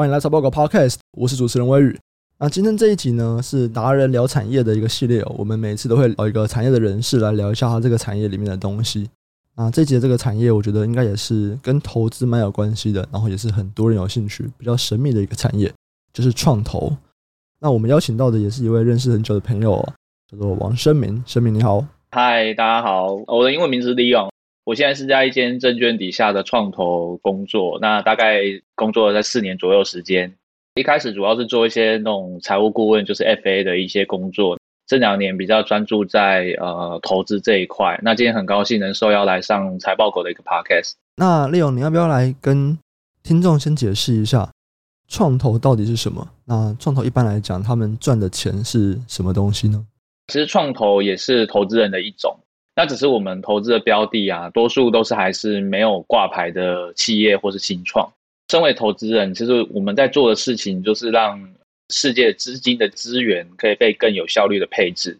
欢迎来财报告 Podcast，我是主持人威宇。那今天这一集呢，是达人聊产业的一个系列。我们每次都会找一个产业的人士来聊一下他这个产业里面的东西。啊，这集的这个产业，我觉得应该也是跟投资蛮有关系的，然后也是很多人有兴趣、比较神秘的一个产业，就是创投。那我们邀请到的也是一位认识很久的朋友，叫做王生明。生明你好，嗨，大家好，我的英文名字是 Leon。我现在是在一间证券底下的创投工作，那大概工作了在四年左右时间。一开始主要是做一些那种财务顾问，就是 FA 的一些工作。这两年比较专注在呃投资这一块。那今天很高兴能受邀来上财报狗的一个 Podcast。那 Leo，你要不要来跟听众先解释一下创投到底是什么？那创投一般来讲，他们赚的钱是什么东西呢？其实创投也是投资人的一种。那只是我们投资的标的啊，多数都是还是没有挂牌的企业或是新创。身为投资人，其实我们在做的事情就是让世界资金的资源可以被更有效率的配置。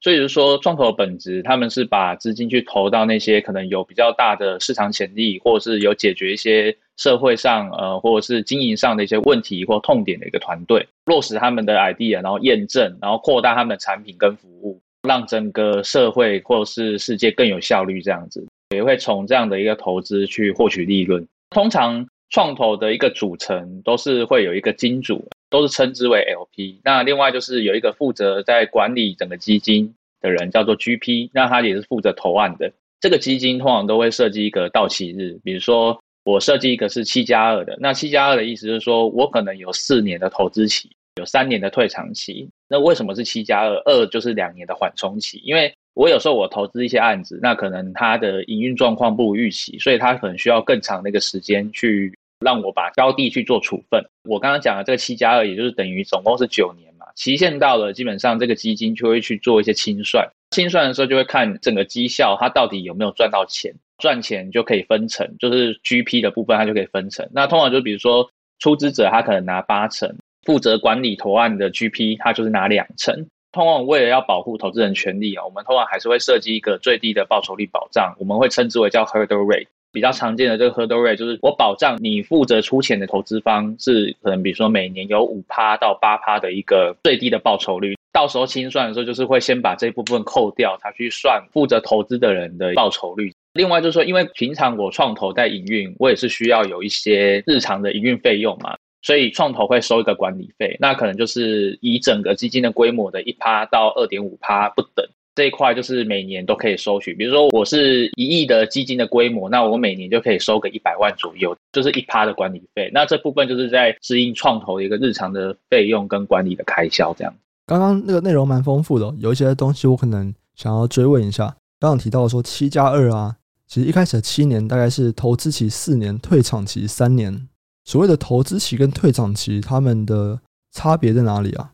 所以就是说，创投的本质，他们是把资金去投到那些可能有比较大的市场潜力，或者是有解决一些社会上呃或者是经营上的一些问题或痛点的一个团队，落实他们的 idea，然后验证，然后扩大他们的产品跟服务。让整个社会或是世界更有效率，这样子也会从这样的一个投资去获取利润。通常创投的一个组成都是会有一个金主，都是称之为 LP。那另外就是有一个负责在管理整个基金的人，叫做 GP。那他也是负责投案的。这个基金通常都会设计一个到期日，比如说我设计一个是七加二的。那七加二的意思就是说我可能有四年的投资期。有三年的退场期，那为什么是七加二？二就是两年的缓冲期。因为我有时候我投资一些案子，那可能它的营运状况不如预期，所以它可能需要更长的一个时间去让我把标的去做处分。我刚刚讲的这个七加二，也就是等于总共是九年嘛，期限到了，基本上这个基金就会去做一些清算。清算的时候就会看整个绩效，它到底有没有赚到钱，赚钱就可以分成，就是 GP 的部分它就可以分成。那通常就比如说出资者他可能拿八成。负责管理投案的 GP，他就是拿两成。通常为了要保护投资人权利啊，我们通常还是会设计一个最低的报酬率保障，我们会称之为叫 hurdle rate。比较常见的这个 hurdle rate 就是我保障你负责出钱的投资方是可能比如说每年有五趴到八趴的一个最低的报酬率。到时候清算的时候，就是会先把这部分扣掉，他去算负责投资的人的报酬率。另外就是说，因为平常我创投在营运，我也是需要有一些日常的营运费用嘛。所以创投会收一个管理费，那可能就是以整个基金的规模的一趴到二点五趴不等，这一块就是每年都可以收取。比如说我是一亿的基金的规模，那我每年就可以收个一百万左右，就是一趴的管理费。那这部分就是在支应创投一个日常的费用跟管理的开销这样。刚刚那个内容蛮丰富的，有一些东西我可能想要追问一下。刚刚提到说七加二啊，其实一开始的七年大概是投资期四年，退场期三年。所谓的投资期跟退场期，他们的差别在哪里啊？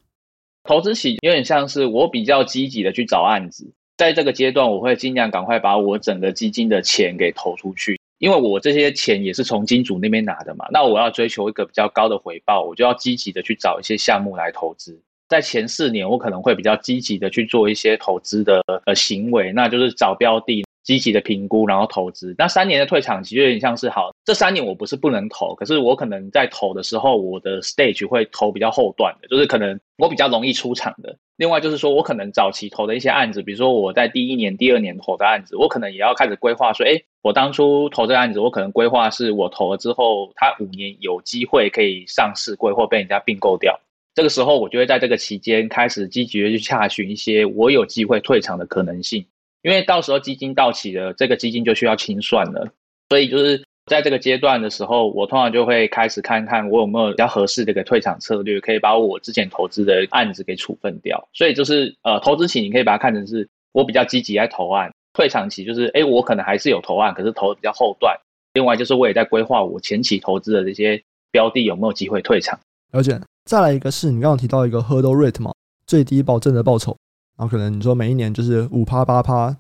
投资期有点像是我比较积极的去找案子，在这个阶段，我会尽量赶快把我整个基金的钱给投出去，因为我这些钱也是从金主那边拿的嘛。那我要追求一个比较高的回报，我就要积极的去找一些项目来投资。在前四年，我可能会比较积极的去做一些投资的呃行为，那就是找标的。积极的评估，然后投资。那三年的退场期就有点像是，好，这三年我不是不能投，可是我可能在投的时候，我的 stage 会投比较后段的，就是可能我比较容易出场的。另外就是说我可能早期投的一些案子，比如说我在第一年、第二年投的案子，我可能也要开始规划说，诶，我当初投这个案子，我可能规划是我投了之后，它五年有机会可以上市柜或被人家并购掉。这个时候，我就会在这个期间开始积极的去洽询一些我有机会退场的可能性。因为到时候基金到期了，这个基金就需要清算了，所以就是在这个阶段的时候，我通常就会开始看看我有没有比较合适的一个退场策略，可以把我之前投资的案子给处分掉。所以就是呃，投资期你可以把它看成是我比较积极在投案，退场期就是哎，我可能还是有投案，可是投的比较后段。另外就是我也在规划我前期投资的这些标的有没有机会退场。了解。再来一个是你刚刚提到一个 hurdle rate 嘛，最低保证的报酬。然后可能你说每一年就是五趴八趴，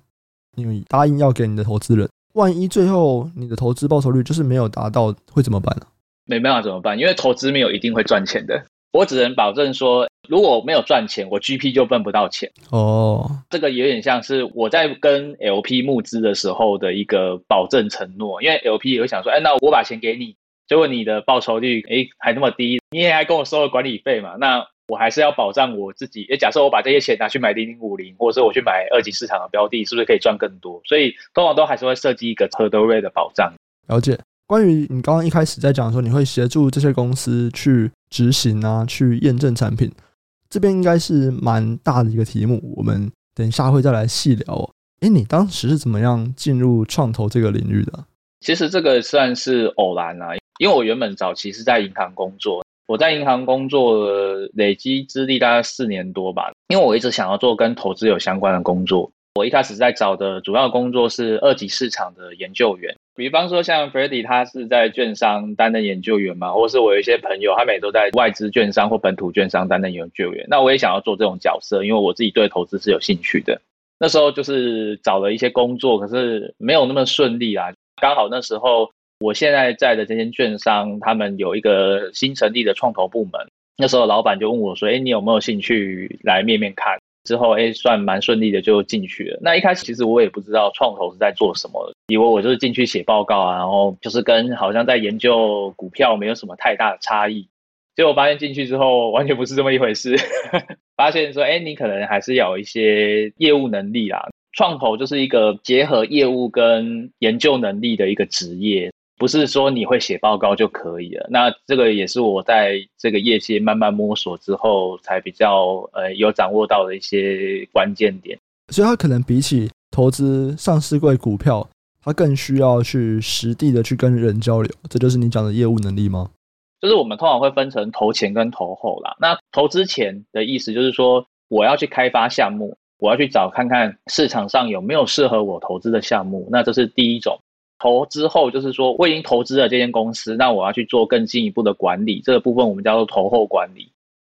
因为答应要给你的投资人，万一最后你的投资报酬率就是没有达到，会怎么办呢？没办法怎么办？因为投资没有一定会赚钱的，我只能保证说，如果没有赚钱，我 GP 就分不到钱。哦，这个有点像是我在跟 LP 募资的时候的一个保证承诺，因为 LP 也会想说，哎，那我把钱给你。结果你的报酬率哎还那么低，你也还跟我收了管理费嘛？那我还是要保障我自己。诶，假设我把这些钱拿去买零零五零，或者是我去买二级市场的标的，是不是可以赚更多？所以通常都还是会设计一个 hurdle rate 的保障。了解。关于你刚刚一开始在讲说，你会协助这些公司去执行啊，去验证产品，这边应该是蛮大的一个题目。我们等一下会再来细聊哦。诶，你当时是怎么样进入创投这个领域的？其实这个算是偶然啊。因为我原本早期是在银行工作，我在银行工作累积资历大概四年多吧。因为我一直想要做跟投资有相关的工作，我一开始在找的主要工作是二级市场的研究员，比方说像 Freddy 他是在券商担任研究员嘛，或是我有一些朋友他们也都在外资券商或本土券商担任研究员。那我也想要做这种角色，因为我自己对投资是有兴趣的。那时候就是找了一些工作，可是没有那么顺利啊。刚好那时候。我现在在的这间券商，他们有一个新成立的创投部门。那时候老板就问我说：“哎，你有没有兴趣来面面看？”之后，哎，算蛮顺利的就进去了。那一开始其实我也不知道创投是在做什么，以为我就是进去写报告啊，然后就是跟好像在研究股票没有什么太大的差异。结果发现进去之后完全不是这么一回事，发现说：“哎，你可能还是有一些业务能力啦。”创投就是一个结合业务跟研究能力的一个职业。不是说你会写报告就可以了，那这个也是我在这个业界慢慢摸索之后，才比较呃有掌握到的一些关键点。所以，他可能比起投资上市柜股票，他更需要去实地的去跟人交流。这就是你讲的业务能力吗？就是我们通常会分成投前跟投后啦。那投资前的意思就是说，我要去开发项目，我要去找看看市场上有没有适合我投资的项目。那这是第一种。投之后就是说，我已经投资了这间公司，那我要去做更进一步的管理，这个部分我们叫做投后管理。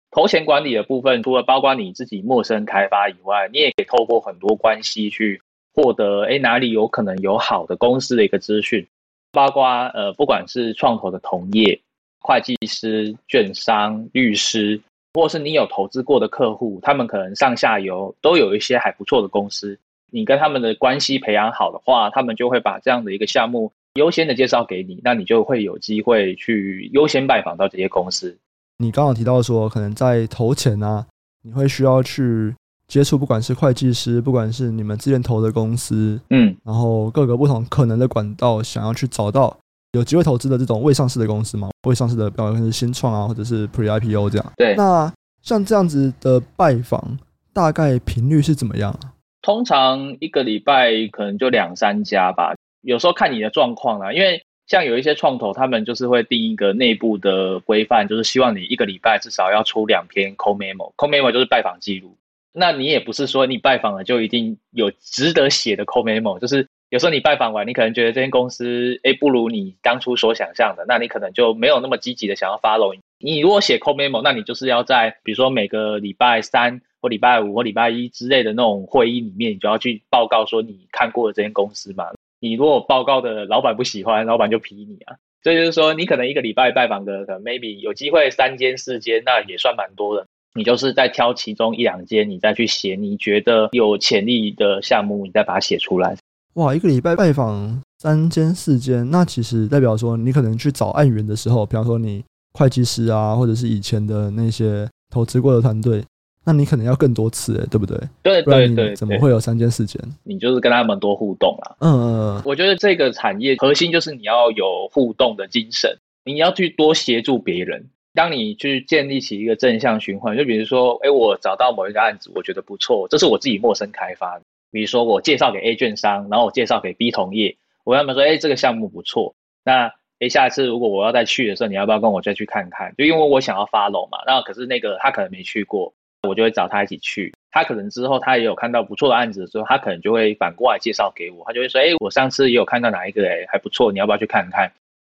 投前管理的部分，除了包括你自己陌生开发以外，你也可以透过很多关系去获得，诶，哪里有可能有好的公司的一个资讯，包括呃，不管是创投的同业、会计师、券商、律师，或是你有投资过的客户，他们可能上下游都有一些还不错的公司。你跟他们的关系培养好的话，他们就会把这样的一个项目优先的介绍给你，那你就会有机会去优先拜访到这些公司。你刚刚提到说，可能在投前啊，你会需要去接触，不管是会计师，不管是你们之前投的公司，嗯，然后各个不同可能的管道，想要去找到有机会投资的这种未上市的公司嘛，未上市的，比方说是新创啊，或者是 Pre IPO 这样。对。那像这样子的拜访，大概频率是怎么样啊？通常一个礼拜可能就两三家吧，有时候看你的状况啦。因为像有一些创投，他们就是会定一个内部的规范，就是希望你一个礼拜至少要出两篇 c o l memo。c o l memo 就是拜访记录。那你也不是说你拜访了就一定有值得写的 c o l memo，就是有时候你拜访完，你可能觉得这间公司诶不如你当初所想象的，那你可能就没有那么积极的想要 follow。你如果写 call memo，那你就是要在比如说每个礼拜三。或礼拜五或礼拜一之类的那种会议里面，你就要去报告说你看过的这间公司嘛。你如果报告的老板不喜欢，老板就批你啊。所以就是说，你可能一个礼拜拜访个可能 maybe 有机会三间四间，那也算蛮多的。你就是再挑其中一两间，你再去写你觉得有潜力的项目，你再把它写出来。哇，一个礼拜拜访三间四间，那其实代表说你可能去找案源的时候，比方说你会计师啊，或者是以前的那些投资过的团队。那你可能要更多次哎，对不对？对对对，怎么会有三件事件？你就是跟他们多互动啊。嗯嗯，我觉得这个产业核心就是你要有互动的精神，你要去多协助别人。当你去建立起一个正向循环，就比如说，哎，我找到某一个案子，我觉得不错，这是我自己陌生开发的。比如说，我介绍给 A 券商，然后我介绍给 B 同业，我跟他们说，哎，这个项目不错。那哎，下一次如果我要再去的时候，你要不要跟我再去看看？就因为我想要 follow 嘛。那可是那个他可能没去过。我就会找他一起去，他可能之后他也有看到不错的案子的时候，他可能就会反过来介绍给我，他就会说：“哎，我上次也有看到哪一个，哎，还不错，你要不要去看看？”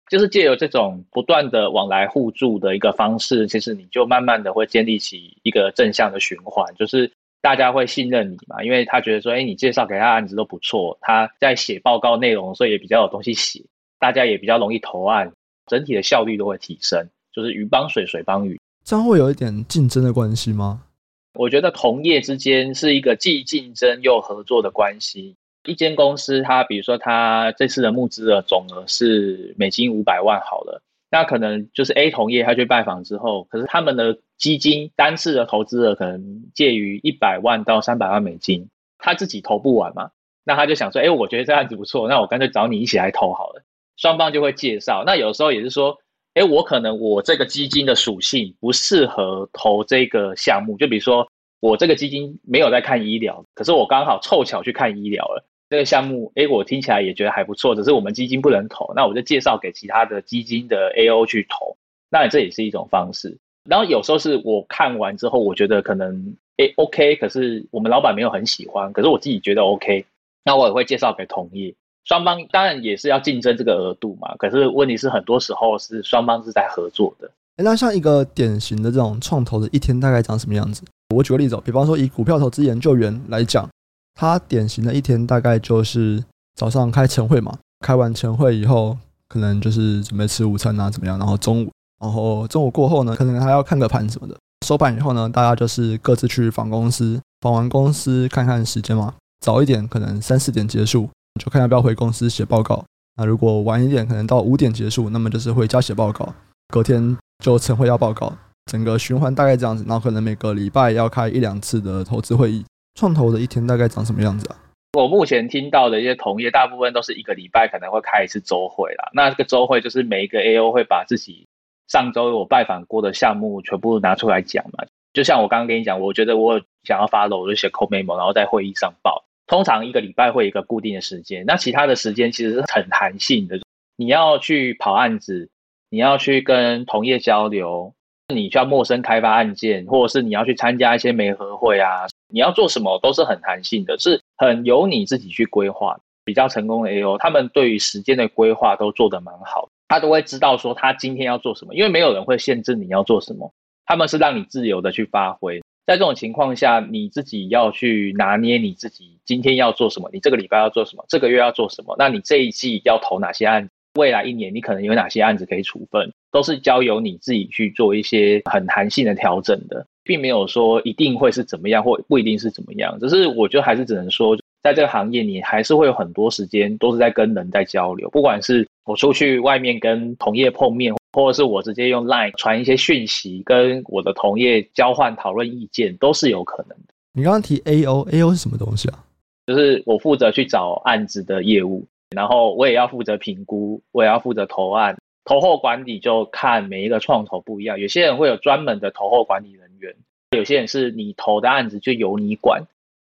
就是借由这种不断的往来互助的一个方式，其实你就慢慢的会建立起一个正向的循环，就是大家会信任你嘛，因为他觉得说：“哎，你介绍给他案子都不错，他在写报告内容，所以也比较有东西写，大家也比较容易投案，整体的效率都会提升，就是鱼帮水，水帮鱼。”这样会有一点竞争的关系吗？我觉得同业之间是一个既竞争又合作的关系。一间公司，它比如说它这次的募资的总额是美金五百万好了，那可能就是 A 同业他去拜访之后，可是他们的基金单次的投资额可能介于一百万到三百万美金，他自己投不完嘛，那他就想说，哎，我觉得这案子不错，那我干脆找你一起来投好了。双方就会介绍。那有时候也是说，哎，我可能我这个基金的属性不适合投这个项目，就比如说我这个基金没有在看医疗，可是我刚好凑巧去看医疗了。这个项目，哎，我听起来也觉得还不错，只是我们基金不能投，那我就介绍给其他的基金的 AO 去投，那这也是一种方式。然后有时候是我看完之后，我觉得可能哎 OK，可是我们老板没有很喜欢，可是我自己觉得 OK，那我也会介绍给同业。双方当然也是要竞争这个额度嘛，可是问题是很多时候是双方是在合作的。那像一个典型的这种创投的一天大概长什么样子？我举个例子，比方说以股票投资研究员来讲。他典型的一天大概就是早上开晨会嘛，开完晨会以后，可能就是准备吃午餐啊，怎么样？然后中午，然后中午过后呢，可能还要看个盘什么的。收盘以后呢，大家就是各自去访公司，访完公司看看时间嘛，早一点可能三四点结束，就看要不要回公司写报告。那如果晚一点，可能到五点结束，那么就是回家写报告。隔天就晨会要报告，整个循环大概这样子。然后可能每个礼拜要开一两次的投资会议。创投的一天大概长什么样子啊？我目前听到的一些同业，大部分都是一个礼拜可能会开一次周会啦。那这个周会就是每一个 AO 会把自己上周我拜访过的项目全部拿出来讲嘛。就像我刚刚跟你讲，我觉得我想要 follow，我就写 call memo，然后在会议上报。通常一个礼拜会有一个固定的时间，那其他的时间其实是很弹性的。你要去跑案子，你要去跟同业交流。你需要陌生开发案件，或者是你要去参加一些媒合会啊，你要做什么都是很弹性的，是很由你自己去规划。比较成功的 AO，他们对于时间的规划都做得蛮好，他都会知道说他今天要做什么，因为没有人会限制你要做什么，他们是让你自由的去发挥。在这种情况下，你自己要去拿捏你自己今天要做什么，你这个礼拜要做什么，这个月要做什么，那你这一季要投哪些案子？未来一年你可能有哪些案子可以处分，都是交由你自己去做一些很弹性的调整的，并没有说一定会是怎么样或不一定是怎么样。只是我觉得还是只能说，在这个行业你还是会有很多时间都是在跟人在交流，不管是我出去外面跟同业碰面，或者是我直接用 Line 传一些讯息跟我的同业交换讨论意见，都是有可能的。你刚刚提 AO，AO 是什么东西啊？就是我负责去找案子的业务。然后我也要负责评估，我也要负责投案，投后管理就看每一个创投不一样。有些人会有专门的投后管理人员，有些人是你投的案子就由你管，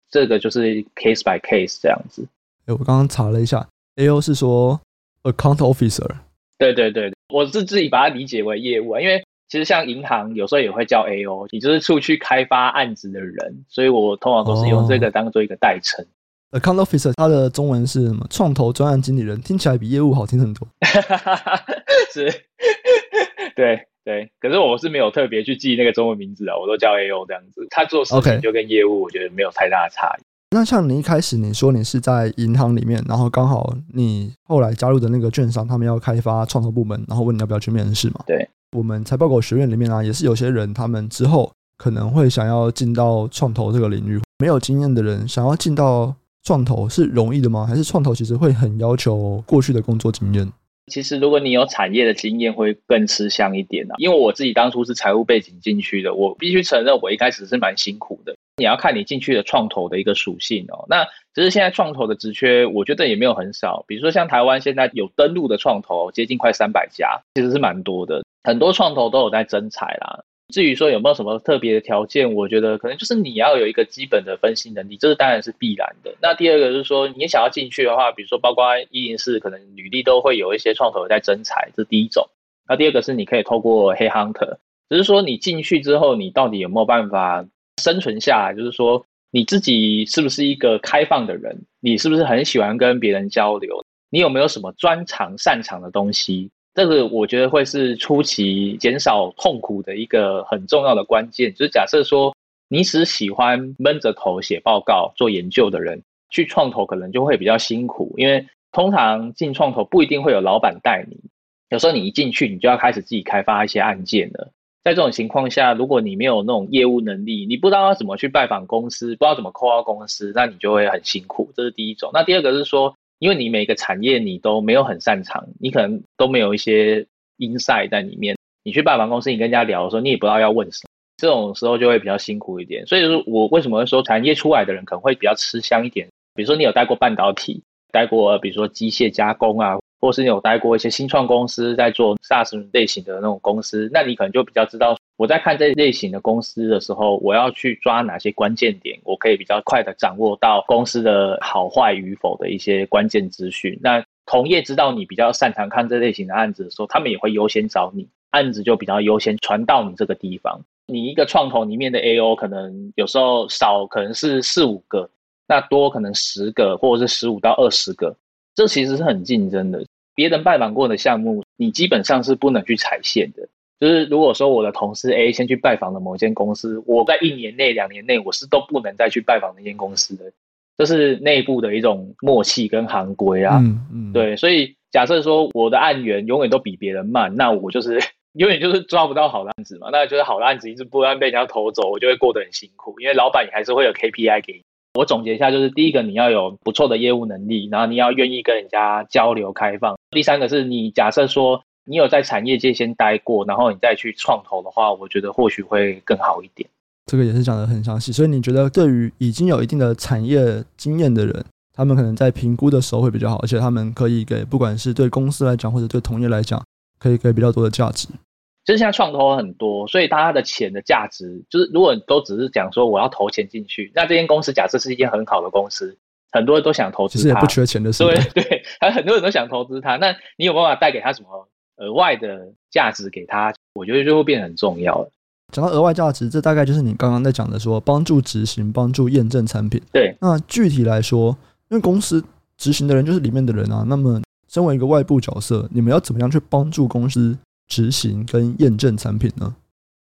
这个就是 case by case 这样子。哎，我刚刚查了一下，AO 是说 account officer。对对对，我是自己把它理解为业务啊，因为其实像银行有时候也会叫 AO，你就是出去开发案子的人，所以我通常都是用这个当做一个代称。哦 Account Officer，他的中文是什么？创投专案经理人，听起来比业务好听很多。是，对对。可是我是没有特别去记那个中文名字啊，我都叫 AO 这样子。他做事情就跟业务，我觉得没有太大的差异。那像你一开始你说你是在银行里面，然后刚好你后来加入的那个券商，他们要开发创投部门，然后问你要不要去面试嘛？对。我们财报狗学院里面啊，也是有些人，他们之后可能会想要进到创投这个领域，没有经验的人想要进到。创投是容易的吗？还是创投其实会很要求过去的工作经验？其实如果你有产业的经验，会更吃香一点啊。因为我自己当初是财务背景进去的，我必须承认，我一开始是蛮辛苦的。你要看你进去的创投的一个属性哦。那只是现在创投的职缺，我觉得也没有很少。比如说像台湾现在有登录的创投，接近快三百家，其实是蛮多的。很多创投都有在增财啦。至于说有没有什么特别的条件，我觉得可能就是你要有一个基本的分析能力，这是当然是必然的。那第二个就是说，你想要进去的话，比如说包括一零四，可能履历都会有一些创投在征才，这是第一种。那第二个是你可以透过 Headhunter，只是说你进去之后，你到底有没有办法生存下来？就是说你自己是不是一个开放的人？你是不是很喜欢跟别人交流？你有没有什么专长擅长的东西？这个我觉得会是初期减少痛苦的一个很重要的关键。就是假设说你只喜欢闷着头写报告、做研究的人，去创投可能就会比较辛苦，因为通常进创投不一定会有老板带你，有时候你一进去，你就要开始自己开发一些案件了。在这种情况下，如果你没有那种业务能力，你不知道要怎么去拜访公司，不知道怎么 call 公司，那你就会很辛苦。这是第一种。那第二个是说。因为你每个产业你都没有很擅长，你可能都没有一些 insight 在里面。你去拜访公司，你跟人家聊的时候，你也不知道要问什么，这种时候就会比较辛苦一点。所以说我为什么会说产业出来的人可能会比较吃香一点？比如说你有待过半导体，待过比如说机械加工啊，或是你有待过一些新创公司，在做 SaaS 类型的那种公司，那你可能就比较知道，我在看这类型的公司的时候，我要去抓哪些关键点，我可以比较快的掌握到公司的好坏与否的一些关键资讯。那同业知道你比较擅长看这类型的案子的时候，他们也会优先找你。案子就比较优先传到你这个地方。你一个创投里面的 AO 可能有时候少可能是四五个，那多可能十个或者是十五到二十个，这其实是很竞争的。别人拜访过的项目，你基本上是不能去踩线的。就是如果说我的同事 A 先去拜访了某间公司，我在一年内、两年内我是都不能再去拜访那间公司的，这是内部的一种默契跟行规啊。嗯嗯，对，所以假设说我的案源永远都比别人慢，那我就是。永远就是抓不到好的案子嘛，那就是好的案子一直不断被人家偷走，我就会过得很辛苦。因为老板也还是会有 KPI 给你。我总结一下，就是第一个你要有不错的业务能力，然后你要愿意跟人家交流开放。第三个是你假设说你有在产业界先待过，然后你再去创投的话，我觉得或许会更好一点。这个也是讲得很详细，所以你觉得对于已经有一定的产业经验的人，他们可能在评估的时候会比较好，而且他们可以给不管是对公司来讲或者对同业来讲。可以给比较多的价值。其实现在创投很多，所以大家的钱的价值，就是如果都只是讲说我要投钱进去，那这间公司假设是一间很好的公司，很多人都想投资它，其实也不缺钱的是。对对，还 很多人都想投资它。那你有办法带给他什么额外的价值给他？我觉得就会变得很重要了。讲到额外价值，这大概就是你刚刚在讲的说，帮助执行、帮助验证产品。对。那具体来说，因为公司执行的人就是里面的人啊，那么。身为一个外部角色，你们要怎么样去帮助公司执行跟验证产品呢？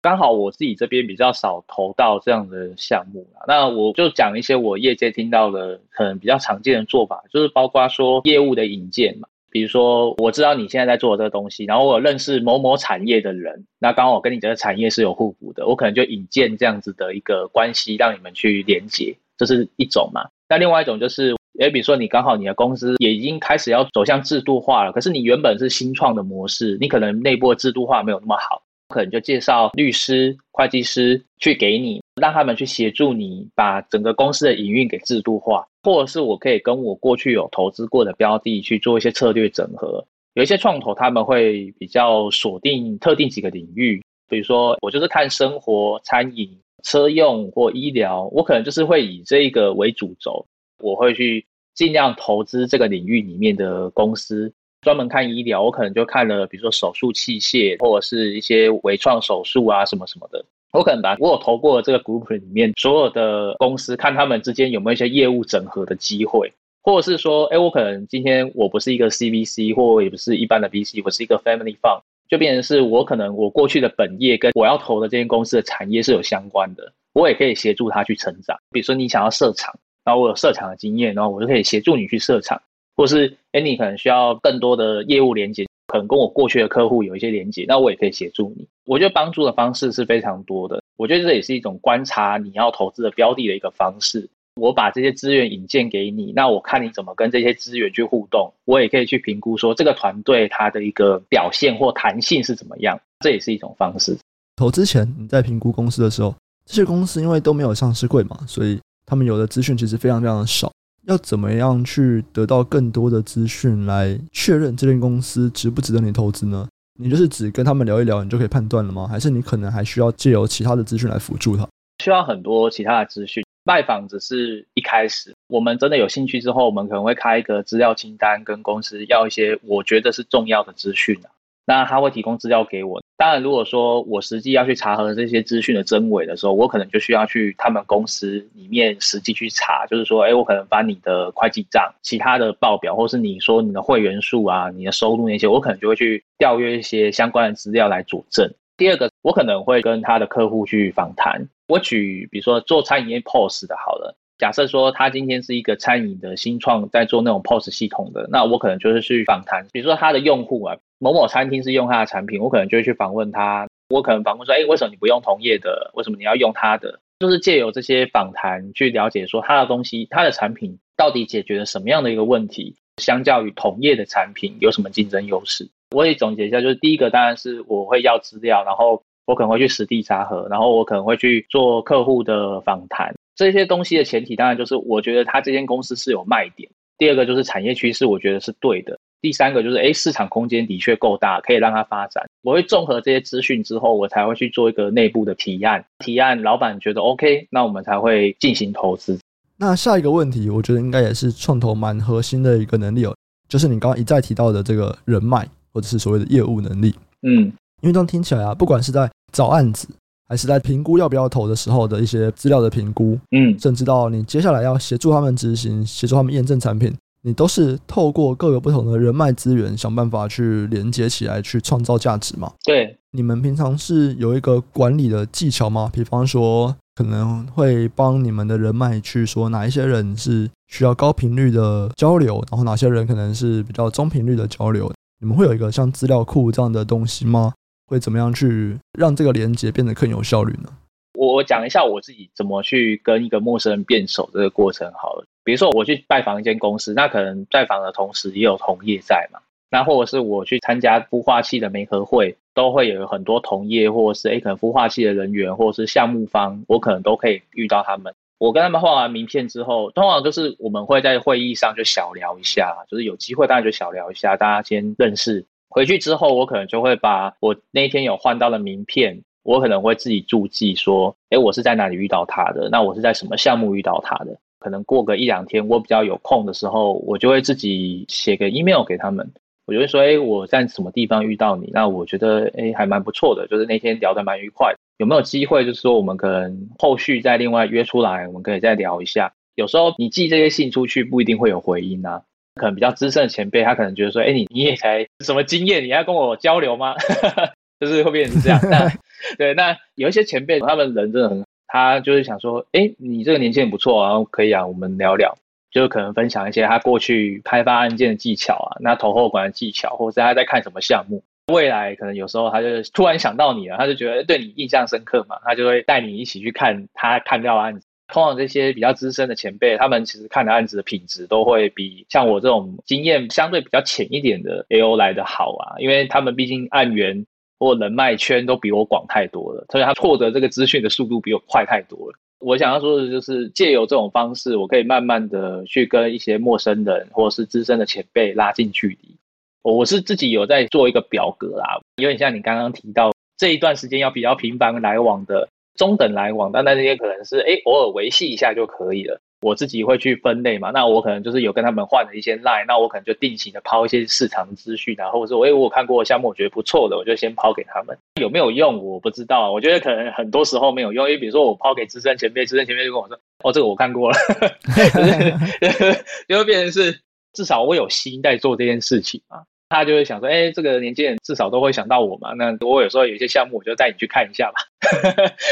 刚好我自己这边比较少投到这样的项目，那我就讲一些我业界听到的可能比较常见的做法，就是包括说业务的引荐嘛，比如说我知道你现在在做这个东西，然后我有认识某某产业的人，那刚好我跟你这个产业是有互补的，我可能就引荐这样子的一个关系，让你们去连接，这是一种嘛。那另外一种就是。诶，比如说你刚好你的公司也已经开始要走向制度化了，可是你原本是新创的模式，你可能内部的制度化没有那么好，可能就介绍律师、会计师去给你，让他们去协助你把整个公司的营运给制度化，或者是我可以跟我过去有投资过的标的去做一些策略整合。有一些创投他们会比较锁定特定几个领域，比如说我就是看生活、餐饮、车用或医疗，我可能就是会以这个为主轴。我会去尽量投资这个领域里面的公司，专门看医疗，我可能就看了，比如说手术器械或者是一些微创手术啊什么什么的。我可能把我有投过这个 group 里面所有的公司，看他们之间有没有一些业务整合的机会，或者是说，哎，我可能今天我不是一个 CVC，或也不是一般的 VC，我是一个 family fund，就变成是我可能我过去的本业跟我要投的这间公司的产业是有相关的，我也可以协助他去成长。比如说你想要设厂。然后我有设厂的经验，然后我就可以协助你去设厂，或是哎，你可能需要更多的业务连接，可能跟我过去的客户有一些连接，那我也可以协助你。我觉得帮助的方式是非常多的，我觉得这也是一种观察你要投资的标的的一个方式。我把这些资源引荐给你，那我看你怎么跟这些资源去互动，我也可以去评估说这个团队它的一个表现或弹性是怎么样，这也是一种方式。投资前你在评估公司的时候，这些公司因为都没有上市柜嘛，所以。他们有的资讯其实非常非常的少，要怎么样去得到更多的资讯来确认这间公司值不值得你投资呢？你就是只跟他们聊一聊，你就可以判断了吗？还是你可能还需要借由其他的资讯来辅助他？需要很多其他的资讯。拜访只是一开始，我们真的有兴趣之后，我们可能会开一个资料清单，跟公司要一些我觉得是重要的资讯啊。那他会提供资料给我。当然，如果说我实际要去查核这些资讯的真伪的时候，我可能就需要去他们公司里面实际去查。就是说，哎，我可能把你的会计账、其他的报表，或是你说你的会员数啊、你的收入那些，我可能就会去调阅一些相关的资料来佐证。第二个，我可能会跟他的客户去访谈。我举，比如说做餐饮业 POS 的，好了。假设说他今天是一个餐饮的新创，在做那种 POS 系统的，那我可能就是去访谈，比如说他的用户啊，某某餐厅是用他的产品，我可能就会去访问他，我可能访问说，哎，为什么你不用同业的？为什么你要用他的？就是借由这些访谈去了解说他的东西，他的产品到底解决了什么样的一个问题，相较于同业的产品有什么竞争优势？我也总结一下，就是第一个当然是我会要资料，然后我可能会去实地查核，然后我可能会去做客户的访谈。这些东西的前提当然就是我觉得他这间公司是有卖点。第二个就是产业趋势，我觉得是对的。第三个就是，哎，市场空间的确够大，可以让它发展。我会综合这些资讯之后，我才会去做一个内部的提案。提案老板觉得 OK，那我们才会进行投资。那下一个问题，我觉得应该也是创投蛮核心的一个能力哦，就是你刚刚一再提到的这个人脉，或者是所谓的业务能力。嗯，因为这样听起来啊，不管是在找案子，还是在评估要不要投的时候的一些资料的评估，嗯，甚至到你接下来要协助他们执行，协助他们验证产品。你都是透过各个不同的人脉资源，想办法去连接起来，去创造价值嘛？对，你们平常是有一个管理的技巧吗？比方说，可能会帮你们的人脉去说哪一些人是需要高频率的交流，然后哪些人可能是比较中频率的交流。你们会有一个像资料库这样的东西吗？会怎么样去让这个连接变得更有效率呢？我讲一下我自己怎么去跟一个陌生人变熟这个过程好了。比如说我去拜访一间公司，那可能拜访的同时也有同业在嘛，那或者是我去参加孵化器的媒合会，都会有很多同业，或者是诶可能孵化器的人员，或者是项目方，我可能都可以遇到他们。我跟他们换完名片之后，通常就是我们会在会议上就小聊一下，就是有机会大家就小聊一下，大家先认识。回去之后，我可能就会把我那天有换到的名片，我可能会自己注记说，诶我是在哪里遇到他的，那我是在什么项目遇到他的。可能过个一两天，我比较有空的时候，我就会自己写个 email 给他们。我就会说，哎，我在什么地方遇到你？那我觉得，哎，还蛮不错的，就是那天聊得蛮愉快。有没有机会，就是说我们可能后续再另外约出来，我们可以再聊一下。有时候你寄这些信出去，不一定会有回音啊。可能比较资深的前辈，他可能觉得说，哎，你你也才什么经验，你要跟我交流吗？就是会变成这样。那对，那有一些前辈，他们人真的很。他就是想说，哎，你这个年轻人不错啊，可以啊，我们聊聊，就可能分享一些他过去开发案件的技巧啊，那投后管的技巧，或者是他在看什么项目，未来可能有时候他就突然想到你了，他就觉得对你印象深刻嘛，他就会带你一起去看他看到的案子。通常这些比较资深的前辈，他们其实看的案子的品质都会比像我这种经验相对比较浅一点的 AO 来的好啊，因为他们毕竟案源。或人脉圈都比我广太多了，所以他获得这个资讯的速度比我快太多了。我想要说的就是，借由这种方式，我可以慢慢的去跟一些陌生人或是资深的前辈拉近距离。我是自己有在做一个表格啦，有点像你刚刚提到这一段时间要比较频繁来往的中等来往，但那些可能是哎偶尔维系一下就可以了。我自己会去分类嘛，那我可能就是有跟他们换了一些 line，那我可能就定期的抛一些市场的资讯啊，或者说，哎，我有看过项目，我觉得不错的，我就先抛给他们。有没有用，我不知道，我觉得可能很多时候没有用，因为比如说我抛给资深前辈，资深前辈就跟我说，哦，这个我看过了 就会变成是至少我有心在做这件事情嘛，他就会想说，哎，这个年轻人至少都会想到我嘛，那我有时候有一些项目，我就带你去看一下吧，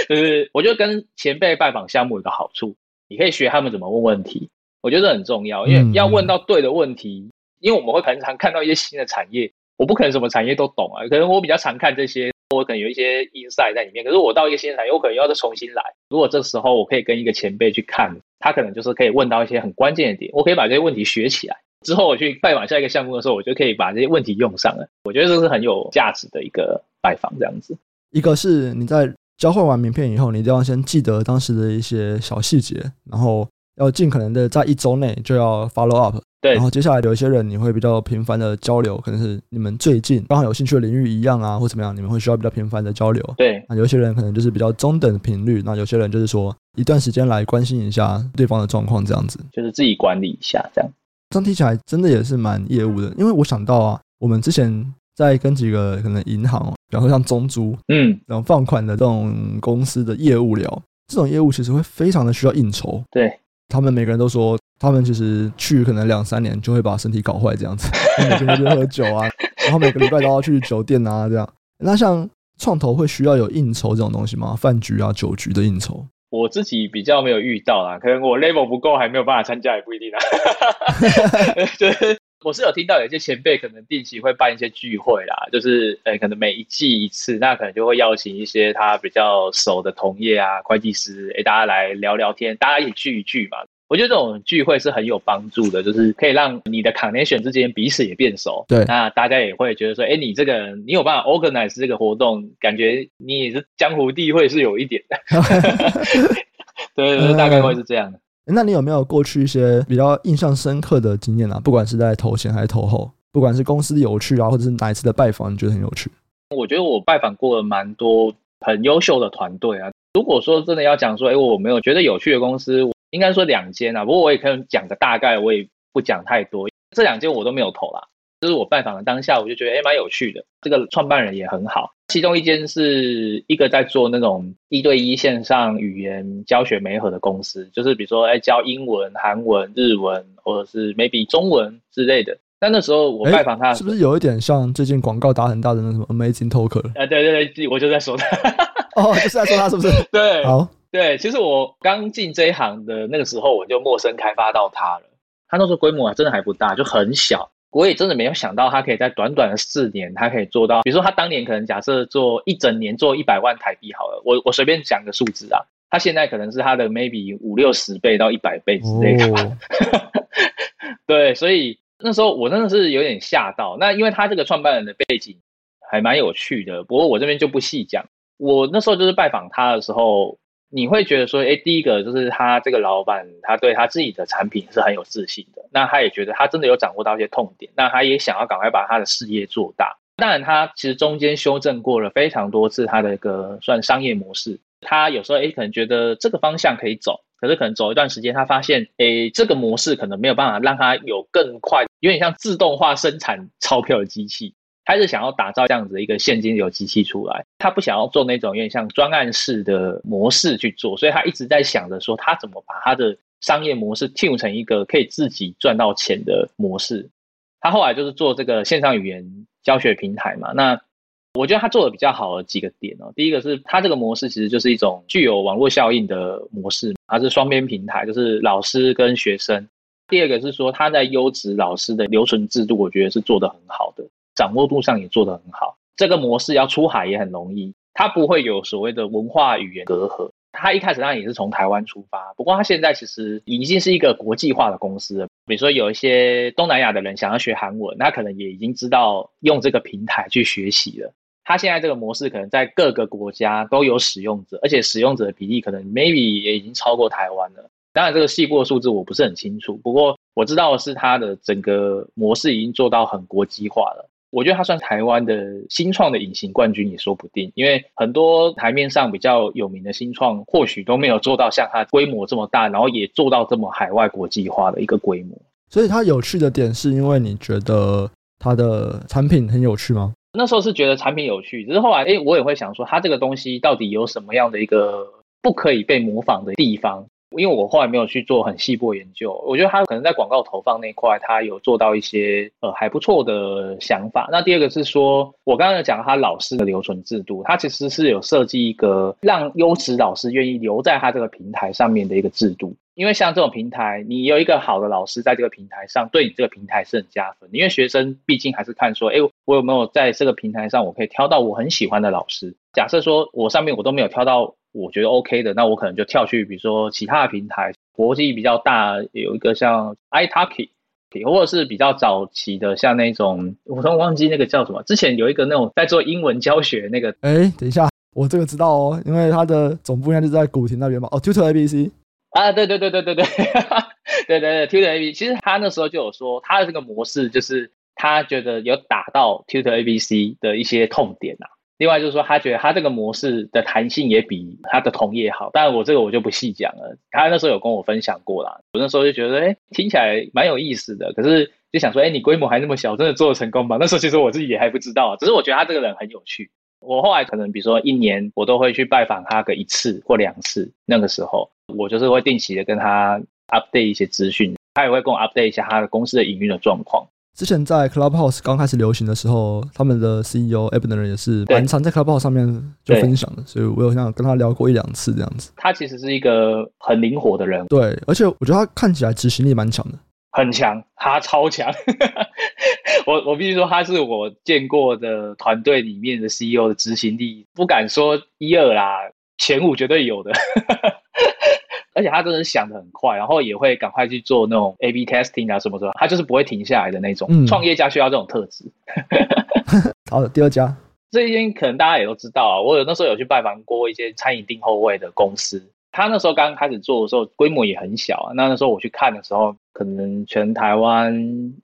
就是我觉得跟前辈拜访项目有个好处。你可以学他们怎么问问题，我觉得很重要，因为要问到对的问题。嗯、因为我们会很常看到一些新的产业，我不可能什么产业都懂啊，可能我比较常看这些，我可能有一些 inside 在里面。可是我到一个新的产业，我可能要再重新来。如果这时候我可以跟一个前辈去看，他可能就是可以问到一些很关键的点，我可以把这些问题学起来。之后我去拜访下一个项目的时候，我就可以把这些问题用上了。我觉得这是很有价值的一个拜访，这样子。一个是你在。交换完名片以后，你一定要先记得当时的一些小细节，然后要尽可能的在一周内就要 follow up。对，然后接下来有一些人你会比较频繁的交流，可能是你们最近刚好有兴趣的领域一样啊，或怎么样，你们会需要比较频繁的交流。对，那有些人可能就是比较中等的频率，那有些人就是说一段时间来关心一下对方的状况，这样子，就是自己管理一下这样。这样听起来真的也是蛮业务的，因为我想到啊，我们之前。在跟几个可能银行，比方说像中租，嗯，然后放款的这种公司的业务聊，这种业务其实会非常的需要应酬。对，他们每个人都说，他们其实去可能两三年就会把身体搞坏这样子，每天都喝酒啊，然后每个礼拜都要去酒店啊这样。那像创投会需要有应酬这种东西吗？饭局啊、酒局的应酬？我自己比较没有遇到啦，可能我 level 不够，还没有办法参加，也不一定 啦。就是。我是有听到有些前辈可能定期会办一些聚会啦，就是呃可能每一季一次，那可能就会邀请一些他比较熟的同业啊、会计师，诶大家来聊聊天，大家一起聚一聚嘛。我觉得这种聚会是很有帮助的，就是可以让你的 connection 之间彼此也变熟。对，那大家也会觉得说，哎，你这个人你有办法 organize 这个活动，感觉你也是江湖地位是有一点的。对，对，对，大概会是这样的。那你有没有过去一些比较印象深刻的经验啊？不管是在投前还是投后，不管是公司有趣啊，或者是哪一次的拜访，你觉得很有趣？我觉得我拜访过了蛮多很优秀的团队啊。如果说真的要讲说，哎，我没有觉得有趣的公司。应该说两间啊，不过我也可能讲个大概，我也不讲太多。这两间我都没有投啦，就是我拜访的当下，我就觉得哎，蛮有趣的。这个创办人也很好。其中一间是一个在做那种一对一线上语言教学媒合的公司，就是比如说哎，教英文、韩文、日文，或者是 maybe 中文之类的。但那时候我拜访他，是不是有一点像最近广告打很大的那什么 Amazing Talker？啊，对对对，我就在说他。哦，就是在说他，是不是？对，好。对，其实我刚进这一行的那个时候，我就陌生开发到他了。他那时候规模真的还不大，就很小。我也真的没有想到，他可以在短短的四年，他可以做到。比如说，他当年可能假设做一整年做一百万台币好了，我我随便讲个数字啊，他现在可能是他的 maybe 五六十倍到一百倍之类的。哦、对，所以那时候我真的是有点吓到。那因为他这个创办人的背景还蛮有趣的，不过我这边就不细讲。我那时候就是拜访他的时候。你会觉得说，哎，第一个就是他这个老板，他对他自己的产品是很有自信的。那他也觉得他真的有掌握到一些痛点，那他也想要赶快把他的事业做大。当然，他其实中间修正过了非常多次他的一个算商业模式。他有时候哎，可能觉得这个方向可以走，可是可能走一段时间，他发现，哎，这个模式可能没有办法让他有更快，有点像自动化生产钞票的机器。他是想要打造这样子的一个现金流机器出来，他不想要做那种有点像专案式的模式去做，所以他一直在想着说他怎么把他的商业模式 tune 成一个可以自己赚到钱的模式。他后来就是做这个线上语言教学平台嘛，那我觉得他做的比较好的几个点哦，第一个是他这个模式其实就是一种具有网络效应的模式，它是双边平台，就是老师跟学生。第二个是说他在优质老师的留存制度，我觉得是做得很好的。掌握度上也做得很好，这个模式要出海也很容易，它不会有所谓的文化语言隔阂。它一开始当然也是从台湾出发，不过它现在其实已经是一个国际化的公司了。比如说有一些东南亚的人想要学韩文，他可能也已经知道用这个平台去学习了。它现在这个模式可能在各个国家都有使用者，而且使用者的比例可能 maybe 也已经超过台湾了。当然这个细部的数字我不是很清楚，不过我知道的是它的整个模式已经做到很国际化了。我觉得他算台湾的新创的隐形冠军也说不定，因为很多台面上比较有名的新创，或许都没有做到像他规模这么大，然后也做到这么海外国际化的一个规模。所以它有趣的点是因为你觉得它的产品很有趣吗？那时候是觉得产品有趣，只是后来诶，我也会想说，它这个东西到底有什么样的一个不可以被模仿的地方？因为我后来没有去做很细部研究，我觉得他可能在广告投放那块，他有做到一些呃还不错的想法。那第二个是说，我刚才讲他老师的留存制度，他其实是有设计一个让优质老师愿意留在他这个平台上面的一个制度。因为像这种平台，你有一个好的老师在这个平台上，对你这个平台是很加分。因为学生毕竟还是看说，哎，我有没有在这个平台上，我可以挑到我很喜欢的老师。假设说我上面我都没有挑到。我觉得 OK 的，那我可能就跳去，比如说其他的平台，国际比较大，有一个像 iTalki，或者是比较早期的，像那种，我突然忘记那个叫什么，之前有一个那种在做英文教学那个，哎，等一下，我这个知道哦，因为它的总部应该就在古亭那边嘛，哦，Tutor ABC，啊，对对对对对对，对对对，Tutor AB，其实他那时候就有说，他的这个模式就是他觉得有打到 Tutor ABC 的一些痛点呐、啊。另外就是说，他觉得他这个模式的弹性也比他的同业好，但我这个我就不细讲了。他那时候有跟我分享过啦，我那时候就觉得，哎，听起来蛮有意思的。可是就想说，哎，你规模还那么小，真的做得成功吗？那时候其实我自己也还不知道，只是我觉得他这个人很有趣。我后来可能比如说一年，我都会去拜访他个一次或两次。那个时候，我就是会定期的跟他 update 一些资讯，他也会跟我 update 一下他的公司的营运的状况。之前在 Clubhouse 刚开始流行的时候，他们的 CEO Abner 人也是蛮常在 Clubhouse 上面就分享的，所以我有想跟他聊过一两次这样子。他其实是一个很灵活的人，对，而且我觉得他看起来执行力蛮强的，很强，他超强。我我必须说，他是我见过的团队里面的 CEO 的执行力，不敢说一二啦，前五绝对有的。而且他真的想的很快，然后也会赶快去做那种 A/B testing 啊什么什么，他就是不会停下来的那种。嗯、创业家需要这种特质。好的，第二家，这一间可能大家也都知道啊，我有那时候有去拜访过一些餐饮订后位的公司，他那时候刚开始做的时候，规模也很小啊。那那时候我去看的时候，可能全台湾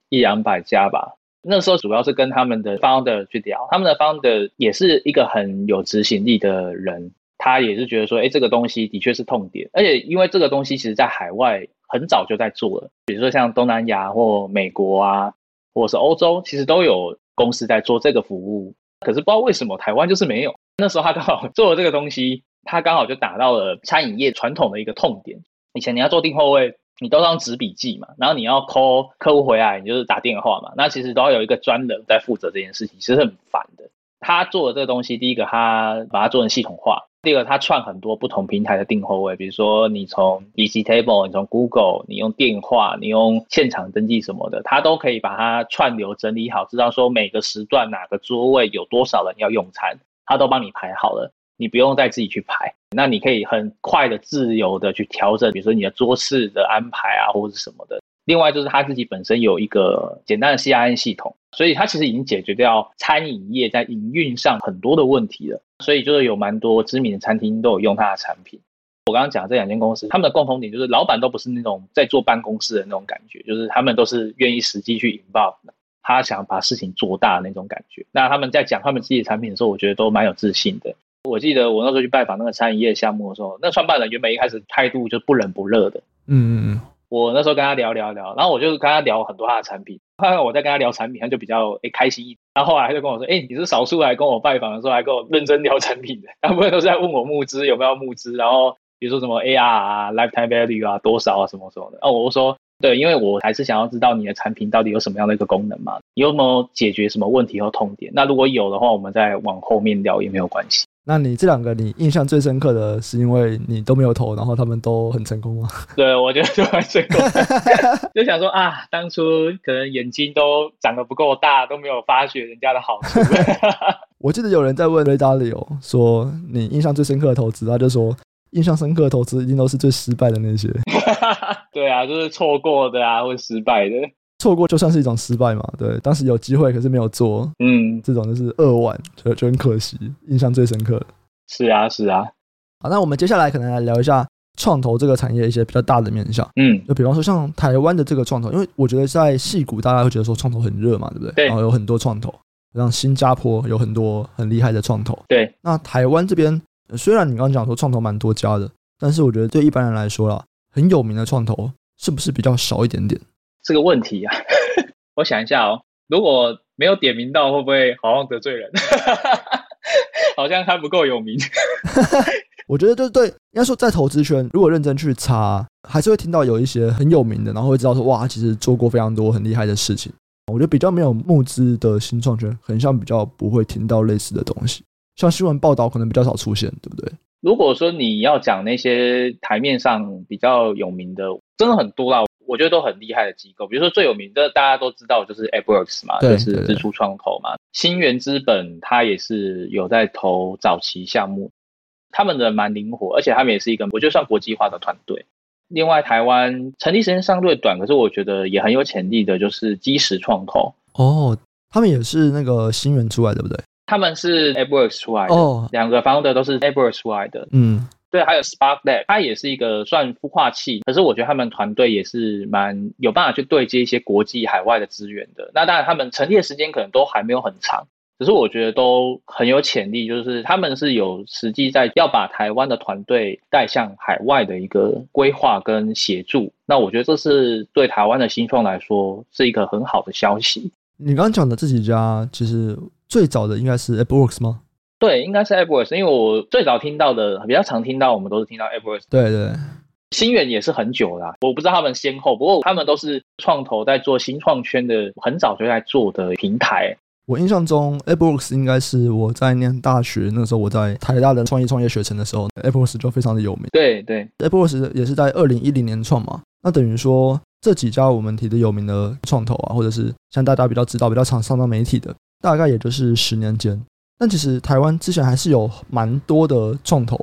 一两百家吧。那时候主要是跟他们的 founder 去聊，他们的 founder 也是一个很有执行力的人。他也是觉得说，哎，这个东西的确是痛点，而且因为这个东西其实在海外很早就在做了，比如说像东南亚或美国啊，或是欧洲，其实都有公司在做这个服务。可是不知道为什么台湾就是没有。那时候他刚好做了这个东西，他刚好就打到了餐饮业传统的一个痛点。以前你要做订后位，你都当纸笔记嘛，然后你要 call 客户回来，你就是打电话嘛，那其实都要有一个专人在负责这件事情，其实很烦的。他做的这个东西，第一个他把它做成系统化。第二个，它串很多不同平台的订后位，比如说你从 Easy Table，你从 Google，你用电话，你用现场登记什么的，他都可以把它串流整理好，知道说每个时段哪个桌位有多少人要用餐，他都帮你排好了，你不用再自己去排，那你可以很快的、自由的去调整，比如说你的桌次的安排啊，或者是什么的。另外就是他自己本身有一个简单的 CRM 系统，所以他其实已经解决掉餐饮业在营运上很多的问题了。所以就是有蛮多知名的餐厅都有用他的产品。我刚刚讲这两间公司，他们的共同点就是老板都不是那种在坐办公室的那种感觉，就是他们都是愿意实际去 involve 的，他想把事情做大那种感觉。那他们在讲他们自己的产品的时候，我觉得都蛮有自信的。我记得我那时候去拜访那个餐饮业项目的时候，那创办人原本一开始态度就不冷不热的。嗯嗯嗯。我那时候跟他聊聊聊，然后我就跟他聊很多他的产品。后来我在跟他聊产品，他就比较诶开心一点。然后后来他就跟我说：“诶，你是少数来跟我拜访的时候还跟我认真聊产品的，大部分都是在问我募资有没有募资，然后比如说什么 AR 啊、Lifetime Value 啊多少啊什么什么的。”哦，我说：“对，因为我还是想要知道你的产品到底有什么样的一个功能嘛，你有没有解决什么问题和痛点？那如果有的话，我们再往后面聊也没有关系。”那你这两个你印象最深刻的是因为你都没有投，然后他们都很成功吗？对，我觉得就很成功，就想说啊，当初可能眼睛都长得不够大，都没有发觉人家的好处。我记得有人在问雷达里哦说，你印象最深刻的投资，他就说印象深刻的投资一定都是最失败的那些。对啊，就是错过的啊，或失败的。错过就算是一种失败嘛？对，当时有机会，可是没有做，嗯，这种就是扼腕，就就很可惜。印象最深刻。是啊，是啊。好，那我们接下来可能来聊一下创投这个产业一些比较大的面向。嗯，就比方说像台湾的这个创投，因为我觉得在戏谷大家会觉得说创投很热嘛，对不对？对。然后有很多创投，像新加坡有很多很厉害的创投。对。那台湾这边虽然你刚刚讲说创投蛮多家的，但是我觉得对一般人来说啦，很有名的创投是不是比较少一点点？这个问题啊，我想一下哦，如果没有点名到，会不会好像得罪人？好像他不够有名。我觉得对对，应该说在投资圈，如果认真去查，还是会听到有一些很有名的，然后会知道说哇，其实做过非常多很厉害的事情。我觉得比较没有募资的新创圈，很像比较不会听到类似的东西，像新闻报道可能比较少出现，对不对？如果说你要讲那些台面上比较有名的，真的很多啦。我觉得都很厉害的机构，比如说最有名的大家都知道就是 AppWorks 嘛，就是支出创投嘛。新源资本它也是有在投早期项目，他们的蛮灵活，而且他们也是一个我觉得算国际化的团队。另外，台湾成立时间相对短，可是我觉得也很有潜力的，就是基石创投。哦，他们也是那个新源出来的，对不对？他们是 AppWorks 出来的，哦，两个 founder 都是 AppWorks 出来的。嗯。对，还有 Spark Lab，它也是一个算孵化器，可是我觉得他们团队也是蛮有办法去对接一些国际海外的资源的。那当然，他们成立的时间可能都还没有很长，可是我觉得都很有潜力，就是他们是有实际在要把台湾的团队带向海外的一个规划跟协助。那我觉得这是对台湾的新创来说是一个很好的消息。你刚刚讲的这几家，其实最早的应该是 AppWorks 吗？对，应该是 AppWorks，因为我最早听到的，比较常听到，我们都是听到 AppWorks。对对，新源也是很久啦，我不知道他们先后，不过他们都是创投在做新创圈的，很早就在做的平台。我印象中，AppWorks 应该是我在念大学那时候，我在台大的创意创业学程的时候，AppWorks 就非常的有名。对对，AppWorks 也是在二零一零年创嘛，那等于说这几家我们提的有名的创投啊，或者是像大家比较知道、比较常上到媒体的，大概也就是十年间。但其实台湾之前还是有蛮多的创投，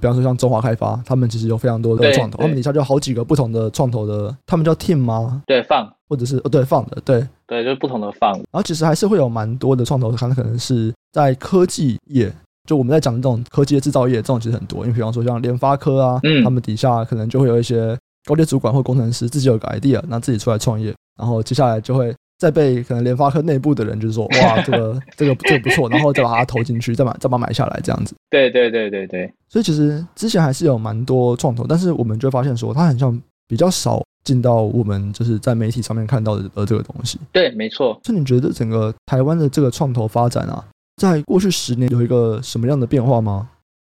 比方说像中华开发，他们其实有非常多的创投，他们底下就有好几个不同的创投的，他们叫 team 吗？对，放或者是哦，对，放的，对对，就是不同的放。然后其实还是会有蛮多的创投，可能可能是在科技业，就我们在讲这种科技的制造业，这种其实很多。因为比方说像联发科啊，嗯，他们底下可能就会有一些高阶主管或工程师自己有个 idea，那自己出来创业，然后接下来就会。再被可能联发科内部的人就是说，哇，这个这个这个不错，然后再把它投进去，再把再把它买下来这样子。对对对对对。所以其实之前还是有蛮多创投，但是我们就会发现说，它很像比较少进到我们就是在媒体上面看到的这个东西。对，没错。那你觉得整个台湾的这个创投发展啊，在过去十年有一个什么样的变化吗？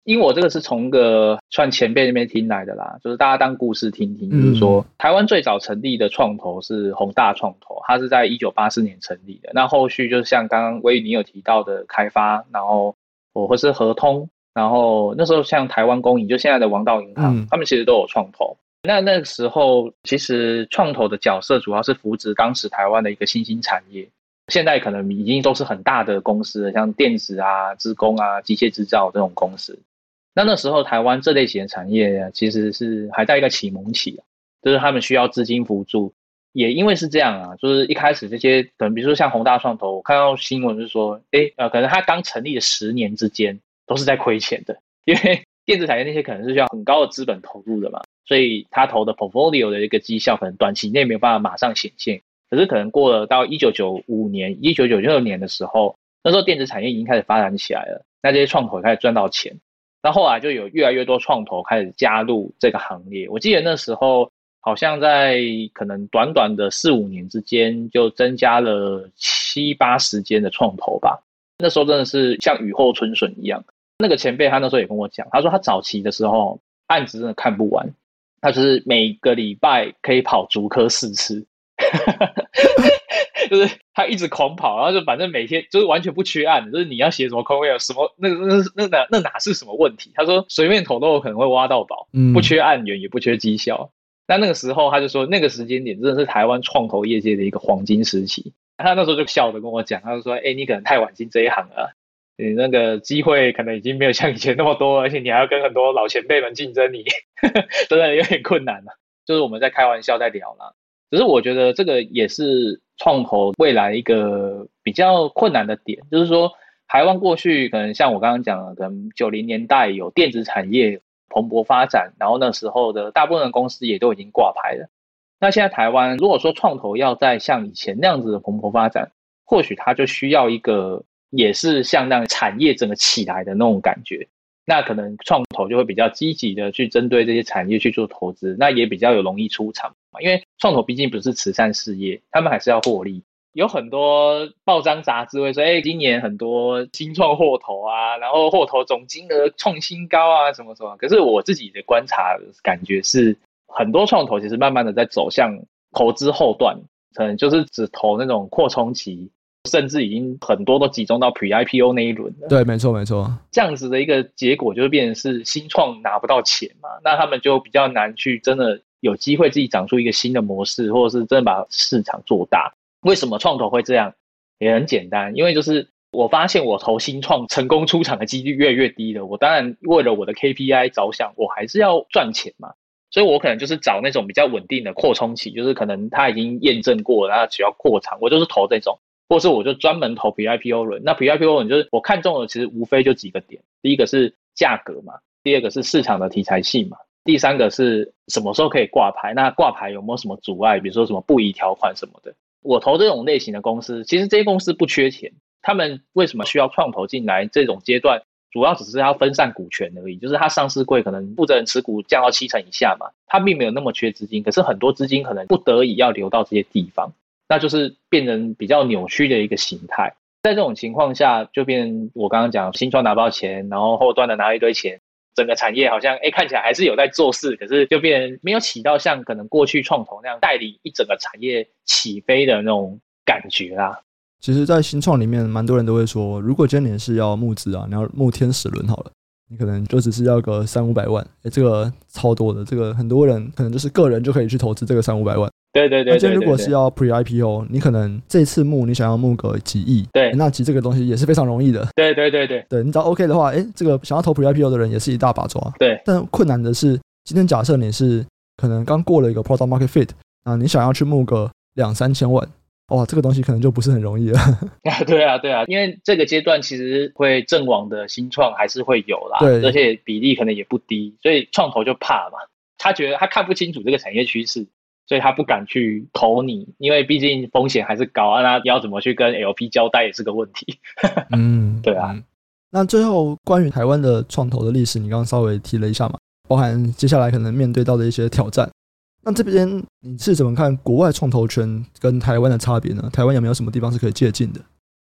因为我这个是从个算前辈那边听来的啦，就是大家当故事听听。就是说，台湾最早成立的创投是宏大创投，它是在一九八四年成立的。那后续就是像刚刚威宇你有提到的开发，然后我或是合通，然后那时候像台湾公营，就现在的王道银行，他们其实都有创投。那那个时候其实创投的角色主要是扶植当时台湾的一个新兴产业。现在可能已经都是很大的公司了，像电子啊、资工啊、机械制造这种公司。那那时候台湾这类型的产业其实是还在一个启蒙期啊，就是他们需要资金辅助。也因为是这样啊，就是一开始这些可能比如说像宏大创投，我看到新闻是说，哎，呃，可能他刚成立的十年之间都是在亏钱的，因为 电子产业那些可能是需要很高的资本投入的嘛，所以他投的 portfolio 的一个绩效可能短期内没有办法马上显现，可是可能过了到一九九五年、一九九六年的时候，那时候电子产业已经开始发展起来了，那这些创投也开始赚到钱。那后来就有越来越多创投开始加入这个行列。我记得那时候好像在可能短短的四五年之间，就增加了七八十间的创投吧。那时候真的是像雨后春笋一样。那个前辈他那时候也跟我讲，他说他早期的时候案子真的看不完，他就是每个礼拜可以跑竹科四次。就是他一直狂跑，然后就反正每天就是完全不缺案，就是你要写什么空位，有什么那个那那哪那哪是什么问题？他说随便投都有可能会挖到宝，不缺案源也不缺绩效。但那个时候他就说那个时间点真的是台湾创投业界的一个黄金时期。他那时候就笑着跟我讲，他就说：“哎，你可能太晚进这一行了，你那个机会可能已经没有像以前那么多，而且你还要跟很多老前辈们竞争，你 真的有点困难了。”就是我们在开玩笑在聊啦。只是我觉得这个也是。创投未来一个比较困难的点，就是说，台湾过去可能像我刚刚讲的，可能九零年代有电子产业蓬勃发展，然后那时候的大部分公司也都已经挂牌了。那现在台湾如果说创投要再像以前那样子的蓬勃发展，或许它就需要一个也是像那样产业整个起来的那种感觉。那可能创投就会比较积极的去针对这些产业去做投资，那也比较有容易出场嘛。因为创投毕竟不是慈善事业，他们还是要获利。有很多报章杂志会说，哎，今年很多新创获投啊，然后获投总金额创新高啊，什么什么。可是我自己的观察感觉是，很多创投其实慢慢的在走向投资后段，可能就是只投那种扩充期。甚至已经很多都集中到 Pre-IPO 那一轮了。对，没错，没错。这样子的一个结果，就是变成是新创拿不到钱嘛，那他们就比较难去真的有机会自己长出一个新的模式，或者是真的把市场做大。为什么创投会这样？也很简单，因为就是我发现我投新创成功出场的几率越来越低了。我当然为了我的 KPI 着想，我还是要赚钱嘛，所以我可能就是找那种比较稳定的扩充期，就是可能他已经验证过，然后只要扩场，我就是投这种。或是我就专门投 P I P O 轮，那 P I P O 轮就是我看中的，其实无非就几个点。第一个是价格嘛，第二个是市场的题材性嘛，第三个是什么时候可以挂牌，那挂牌有没有什么阻碍，比如说什么不宜条款什么的。我投这种类型的公司，其实这些公司不缺钱，他们为什么需要创投进来？这种阶段主要只是要分散股权而已，就是他上市贵可能负责人持股降到七成以下嘛，他并没有那么缺资金，可是很多资金可能不得已要流到这些地方。那就是变成比较扭曲的一个形态，在这种情况下，就变我刚刚讲新创拿不到钱，然后后端的拿一堆钱，整个产业好像哎看起来还是有在做事，可是就变没有起到像可能过去创投那样代理一整个产业起飞的那种感觉啦。其实，在新创里面，蛮多人都会说，如果今年是要募资啊，你要募天使轮好了，你可能就只是要个三五百万，哎，这个超多的，这个很多人可能就是个人就可以去投资这个三五百万。对对对。那今天如果是要 Pre IPO，你可能这次募你想要募个几亿，对，那其实这个东西也是非常容易的。对对对对。对，你只要 OK 的话，哎，这个想要投 Pre IPO 的人也是一大把抓。对。但困难的是，今天假设你是可能刚过了一个 Product Market Fit，啊，你想要去募个两三千万。哇，这个东西可能就不是很容易了。对啊，对啊，因为这个阶段其实会阵亡的新创还是会有啦，对，而且比例可能也不低，所以创投就怕嘛，他觉得他看不清楚这个产业趋势，所以他不敢去投你，因为毕竟风险还是高啊，那要怎么去跟 LP 交代也是个问题。嗯，对啊。那最后关于台湾的创投的历史，你刚刚稍微提了一下嘛，包含接下来可能面对到的一些挑战。那这边你是怎么看国外创投圈跟台湾的差别呢？台湾有没有什么地方是可以借鉴的？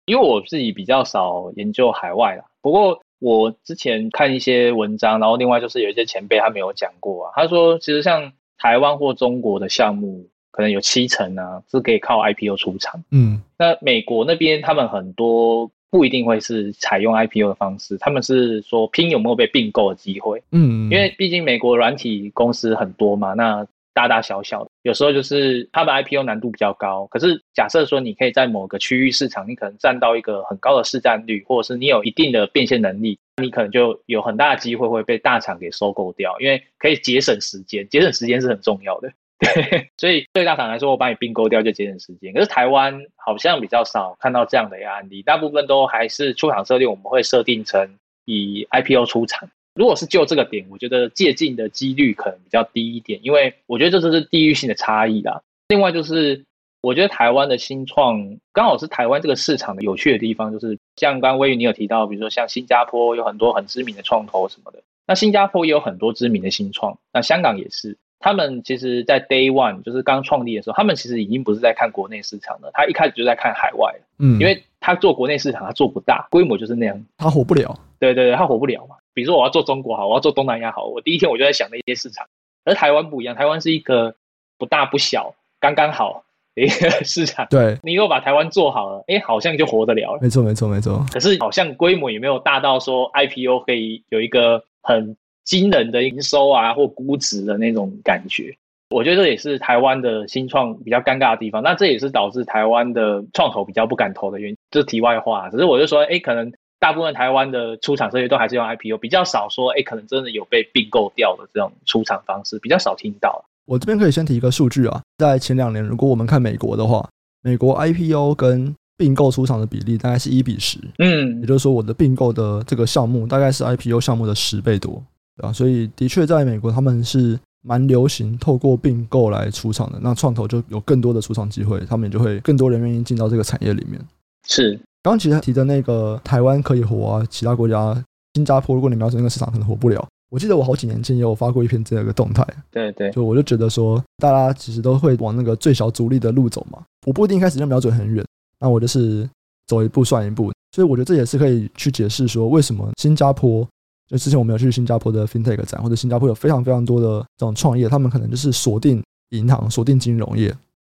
因为我自己比较少研究海外啦，不过我之前看一些文章，然后另外就是有一些前辈他没有讲过啊，他说其实像台湾或中国的项目，可能有七成啊是可以靠 IPO 出场。嗯，那美国那边他们很多不一定会是采用 IPO 的方式，他们是说拼有没有被并购的机会。嗯，因为毕竟美国软体公司很多嘛，那。大大小小的，有时候就是它的 IPO 难度比较高。可是假设说你可以在某个区域市场，你可能占到一个很高的市占率，或者是你有一定的变现能力，你可能就有很大的机会会被大厂给收购掉，因为可以节省时间，节省时间是很重要的。对，所以对大厂来说，我把你并购掉就节省时间。可是台湾好像比较少看到这样的一个案例，大部分都还是出厂设定，我们会设定成以 IPO 出厂。如果是就这个点，我觉得借镜的几率可能比较低一点，因为我觉得这就是地域性的差异啦。另外就是，我觉得台湾的新创刚好是台湾这个市场的有趣的地方，就是像刚刚威宇你有提到，比如说像新加坡有很多很知名的创投什么的，那新加坡也有很多知名的新创，那香港也是。他们其实，在 Day One 就是刚创立的时候，他们其实已经不是在看国内市场了，他一开始就在看海外，嗯，因为他做国内市场他做不大，规模就是那样，他活不了。对对对，他活不了嘛。比如说我要做中国好，我要做东南亚好，我第一天我就在想那些市场。而台湾不一样，台湾是一个不大不小，刚刚好的一个 市场。对，你如果把台湾做好了，哎，好像就活得了了。没错没错没错。可是好像规模也没有大到说 IPO 可以有一个很惊人的营收啊或估值的那种感觉。我觉得这也是台湾的新创比较尴尬的地方。那这也是导致台湾的创投比较不敢投的原因。这是题外话，只是我就说，哎，可能。大部分台湾的出厂策略都还是用 IPO，比较少说，哎，可能真的有被并购掉的这种出厂方式，比较少听到。我这边可以先提一个数据啊，在前两年，如果我们看美国的话，美国 IPO 跟并购出厂的比例大概是一比十，嗯，也就是说，我的并购的这个项目大概是 IPO 项目的十倍多，对吧？所以的确，在美国他们是蛮流行透过并购来出厂的，那创投就有更多的出厂机会，他们也就会更多人愿意进到这个产业里面。是。刚刚其实提的那个台湾可以活啊，其他国家新加坡，如果你瞄准那个市场，可能活不了。我记得我好几年前也有发过一篇这样一个动态，对对，就我就觉得说，大家其实都会往那个最小阻力的路走嘛。我不一定一开始就瞄准很远，那我就是走一步算一步。所以我觉得这也是可以去解释说，为什么新加坡就之前我们有去新加坡的 FinTech 展，或者新加坡有非常非常多的这种创业，他们可能就是锁定银行、锁定金融业，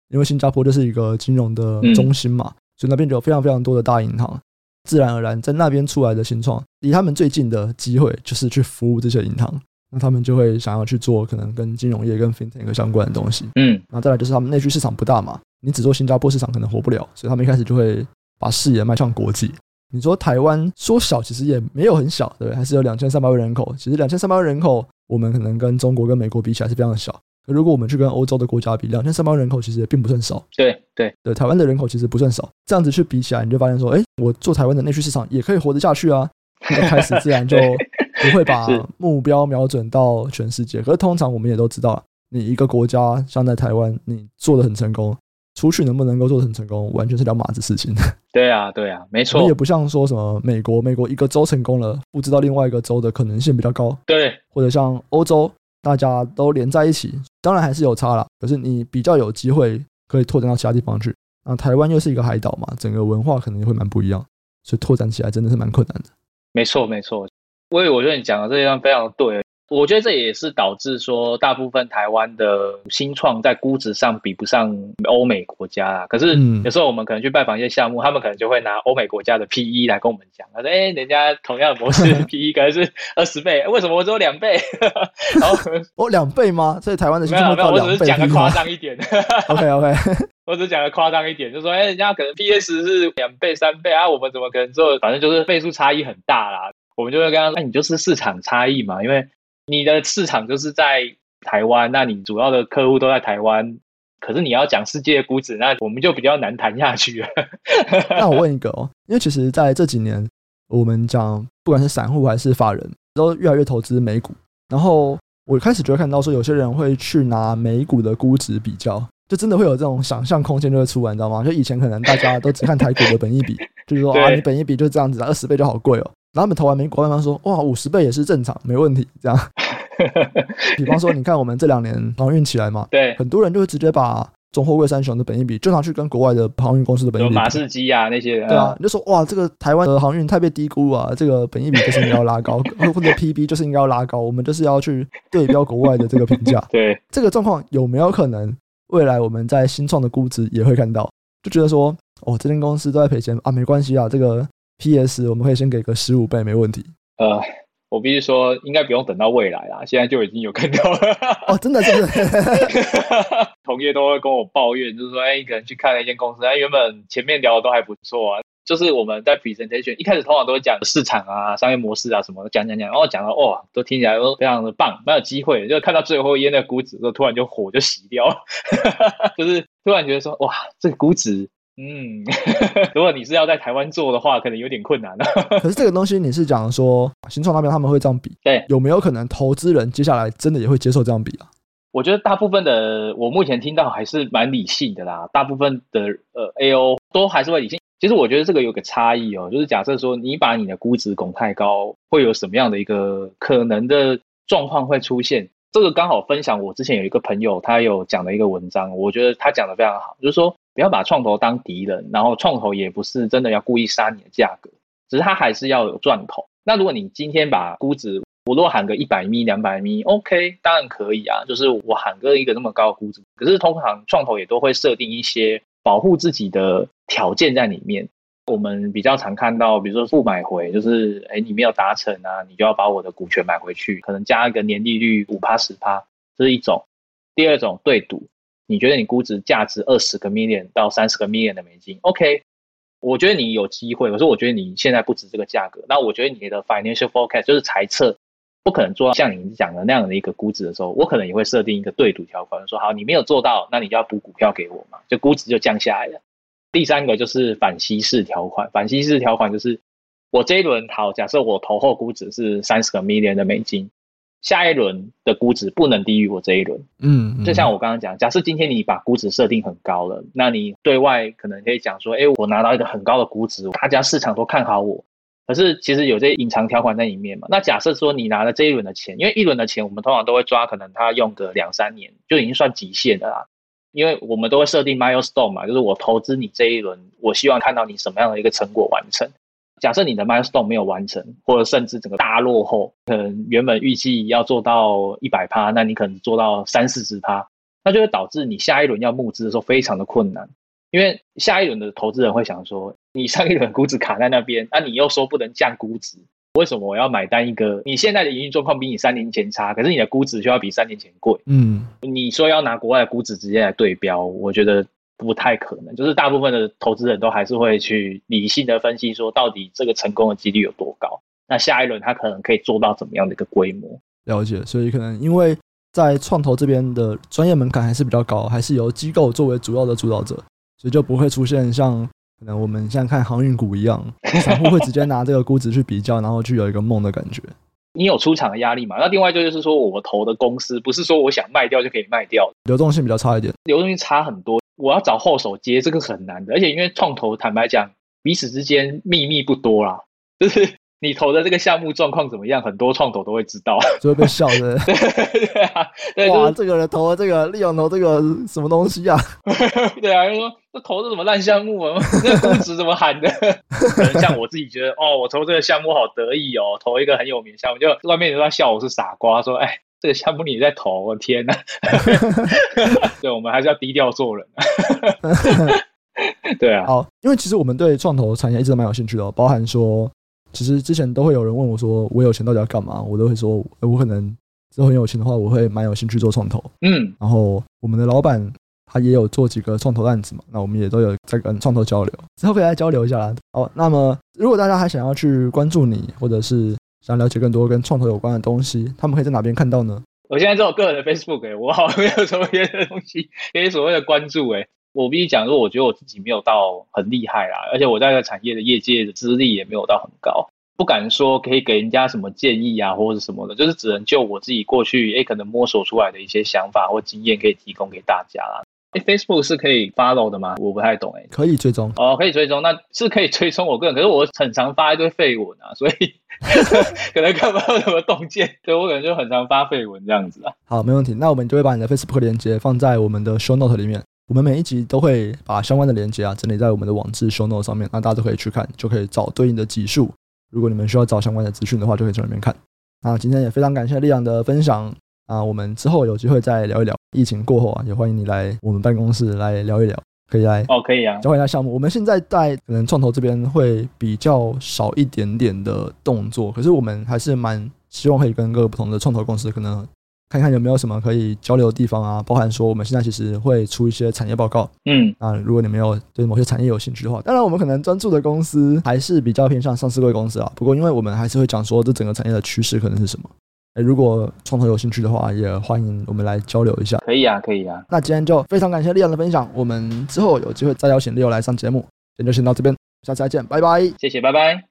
因为新加坡就是一个金融的中心嘛。嗯所以那边就有非常非常多的大银行，自然而然在那边出来的新创，离他们最近的机会就是去服务这些银行，那他们就会想要去做可能跟金融业、跟 FinTech 相关的东西。嗯，然后再来就是他们内需市场不大嘛，你只做新加坡市场可能活不了，所以他们一开始就会把视野迈向国际。你说台湾说小其实也没有很小，对不对？还是有两千三百万人口，其实两千三百万人口，我们可能跟中国跟美国比起来是非常的小。如果我们去跟欧洲的国家比，两千三百万人口其实也并不算少。对对对，台湾的人口其实不算少。这样子去比起来，你就发现说，哎，我做台湾的内需市场也可以活得下去啊。一开始自然就 不会把目标瞄准到全世界。可是通常我们也都知道，你一个国家像在台湾，你做的很成功，出去能不能够做得很成功，完全是两码子事情。对啊，对啊，没错。也不像说什么美国，美国一个州成功了，不知道另外一个州的可能性比较高。对，或者像欧洲。大家都连在一起，当然还是有差啦。可是你比较有机会可以拓展到其他地方去。那台湾又是一个海岛嘛，整个文化可能也会蛮不一样，所以拓展起来真的是蛮困难的。没错，没错。我以为我觉得你讲的这一段非常对。我觉得这也是导致说，大部分台湾的新创在估值上比不上欧美国家啦。可是有时候我们可能去拜访一些项目，他们可能就会拿欧美国家的 PE 来跟我们讲，他说：“哎，人家同样的模式 PE 可能是二十倍，为什么我只有两倍？” 然后 哦，两倍吗？所以台湾的新创没有没有，我只是讲的夸张一点。OK OK，我只是讲的夸张一点，就是说，哎，人家可能 PS 是两倍、三倍啊，我们怎么可能做？反正就是倍数差异很大啦。我们就会跟他说：“那你就是市场差异嘛，因为。”你的市场就是在台湾，那你主要的客户都在台湾，可是你要讲世界估值，那我们就比较难谈下去了。那我问一个哦，因为其实在这几年，我们讲不管是散户还是法人，都越来越投资美股。然后我开始就会看到说，有些人会去拿美股的估值比较，就真的会有这种想象空间就会出来，你知道吗？就以前可能大家都只看台股的本益比，就是说啊，你本益比就这样子，二十倍就好贵哦。然后他们投完美股，官方说哇，五十倍也是正常，没问题。这样，比方说，你看我们这两年航运起来嘛，对，很多人就会直接把中货柜三雄的本益比就拿去跟国外的航运公司的本益比，马士基啊那些人，对啊，你就说哇，这个台湾的航运太被低估啊，这个本益比就是应该要拉高，或者 PB 就是应该要拉高，我们就是要去对标国外的这个评价。对，这个状况有没有可能未来我们在新创的估值也会看到？就觉得说，哦，这间公司都在赔钱啊，没关系啊，这个 PS 我们可以先给个十五倍，没问题。呃，我必须说，应该不用等到未来啦，现在就已经有看到了。哦，真的，真的，同业都会跟我抱怨，就是说，哎，你可能去看了一间公司，哎，原本前面聊的都还不错啊，就是我们在 presentation 一开始通常都会讲市场啊、商业模式啊什么的，讲讲讲，然后讲到哇，都听起来都非常的棒，蛮有机会，就看到最后一页那个估值，就突然就火就熄掉，就是突然觉得说，哇，这个估值。嗯，如果你是要在台湾做的话，可能有点困难了。可是这个东西你是讲说新创那边他们会这样比，对，有没有可能投资人接下来真的也会接受这样比啊？我觉得大部分的我目前听到还是蛮理性的啦，大部分的呃 AO 都还是会理性。其实我觉得这个有个差异哦，就是假设说你把你的估值拱太高，会有什么样的一个可能的状况会出现？这个刚好分享，我之前有一个朋友他有讲的一个文章，我觉得他讲的非常好，就是说。不要把创投当敌人，然后创投也不是真的要故意杀你的价格，只是他还是要有赚头。那如果你今天把估值，我若喊个一百米、两百米，OK，当然可以啊，就是我喊个一个那么高的估值。可是通常创投也都会设定一些保护自己的条件在里面。我们比较常看到，比如说负买回，就是哎你没有达成啊，你就要把我的股权买回去，可能加一个年利率五趴十趴，这是一种。第二种对赌。你觉得你估值价值二十个 million 到三十个 million 的美金，OK？我觉得你有机会，可是我觉得你现在不值这个价格。那我觉得你的 financial forecast 就是财测不可能做到像你讲的那样的一个估值的时候，我可能也会设定一个对赌条款，说好你没有做到，那你就要补股票给我嘛，就估值就降下来了。第三个就是反稀释条款，反稀释条款就是我这一轮好，假设我投后估值是三十个 million 的美金。下一轮的估值不能低于我这一轮，嗯，就像我刚刚讲，假设今天你把估值设定很高了，那你对外可能可以讲说，哎，我拿到一个很高的估值，大家市场都看好我，可是其实有这些隐藏条款在里面嘛。那假设说你拿了这一轮的钱，因为一轮的钱我们通常都会抓，可能他用个两三年就已经算极限的啦，因为我们都会设定 milestone 嘛，就是我投资你这一轮，我希望看到你什么样的一个成果完成。假设你的 milestone 没有完成，或者甚至整个大落后，可能原本预计要做到一百趴，那你可能做到三四十趴，那就会导致你下一轮要募资的时候非常的困难，因为下一轮的投资人会想说，你上一轮估值卡在那边，那你又说不能降估值，为什么我要买单一个？你现在的营运状况比你三年前差，可是你的估值却要比三年前贵，嗯，你说要拿国外的估值直接来对标，我觉得。不太可能，就是大部分的投资人都还是会去理性的分析，说到底这个成功的几率有多高？那下一轮他可能可以做到怎么样的一个规模？了解，所以可能因为在创投这边的专业门槛还是比较高，还是由机构作为主要的主导者，所以就不会出现像可能我们现在看航运股一样，散户会直接拿这个估值去比较，然后去有一个梦的感觉。你有出场的压力嘛？那另外就是说，我投的公司不是说我想卖掉就可以卖掉，流动性比较差一点，流动性差很多。我要找后手接这个很难的，而且因为创投坦白讲，彼此之间秘密不多啦，就是你投的这个项目状况怎么样，很多创投都会知道，就会被笑的。对 对啊，对哇，就是、这个人投了这个，利用投这个什么东西啊？对啊，就说这投的什么烂项目啊？那估值怎么喊的？可能像我自己觉得，哦，我投这个项目好得意哦，投一个很有名的项目，就外面人都在笑我是傻瓜，说，哎，这个项目你在投，我天哪！对，我们还是要低调做人。对啊，好，因为其实我们对创投产业一直都蛮有兴趣的，包含说，其实之前都会有人问我说，我有钱到底要干嘛？我都会说，我可能之后很有钱的话，我会蛮有兴趣做创投。嗯，然后我们的老板他也有做几个创投案子嘛，那我们也都有在跟创投交流，之后可以来交流一下啦。好，那么如果大家还想要去关注你，或者是想了解更多跟创投有关的东西，他们可以在哪边看到呢？我现在只有个人的 Facebook，我好像没有什么别的东西可以所谓的关注，哎。我必须讲说，我觉得我自己没有到很厉害啦，而且我在这个产业的业界的资历也没有到很高，不敢说可以给人家什么建议啊，或者什么的，就是只能就我自己过去诶可能摸索出来的一些想法或经验，可以提供给大家啦。诶 Facebook 是可以 follow 的吗？我不太懂诶。可以追踪哦，可以追踪，那是可以追踪我个人，可是我很常发一堆废文啊，所以 可能看不到什么洞见，对我可能就很常发废文这样子啊。好，没问题，那我们就会把你的 Facebook 链接放在我们的 Show Note 里面。我们每一集都会把相关的连接啊整理在我们的网志 show note 上面，那大家都可以去看，就可以找对应的集数。如果你们需要找相关的资讯的话，就可以从里面看。那今天也非常感谢力量的分享啊，我们之后有机会再聊一聊。疫情过后啊，也欢迎你来我们办公室来聊一聊，可以来哦，可以啊，交换一下项目。我们现在在可能创投这边会比较少一点点的动作，可是我们还是蛮希望可以跟各个不同的创投公司可能。看看有没有什么可以交流的地方啊，包含说我们现在其实会出一些产业报告，嗯，啊，如果你没有对某些产业有兴趣的话，当然我们可能专注的公司还是比较偏向上市贵公司啊。不过因为我们还是会讲说这整个产业的趋势可能是什么，哎，如果创投有兴趣的话，也欢迎我们来交流一下。可以啊，可以啊。那今天就非常感谢立阳的分享，我们之后有机会再邀请 Leo 来上节目。今天就先到这边，下次再见，拜拜。谢谢，拜拜。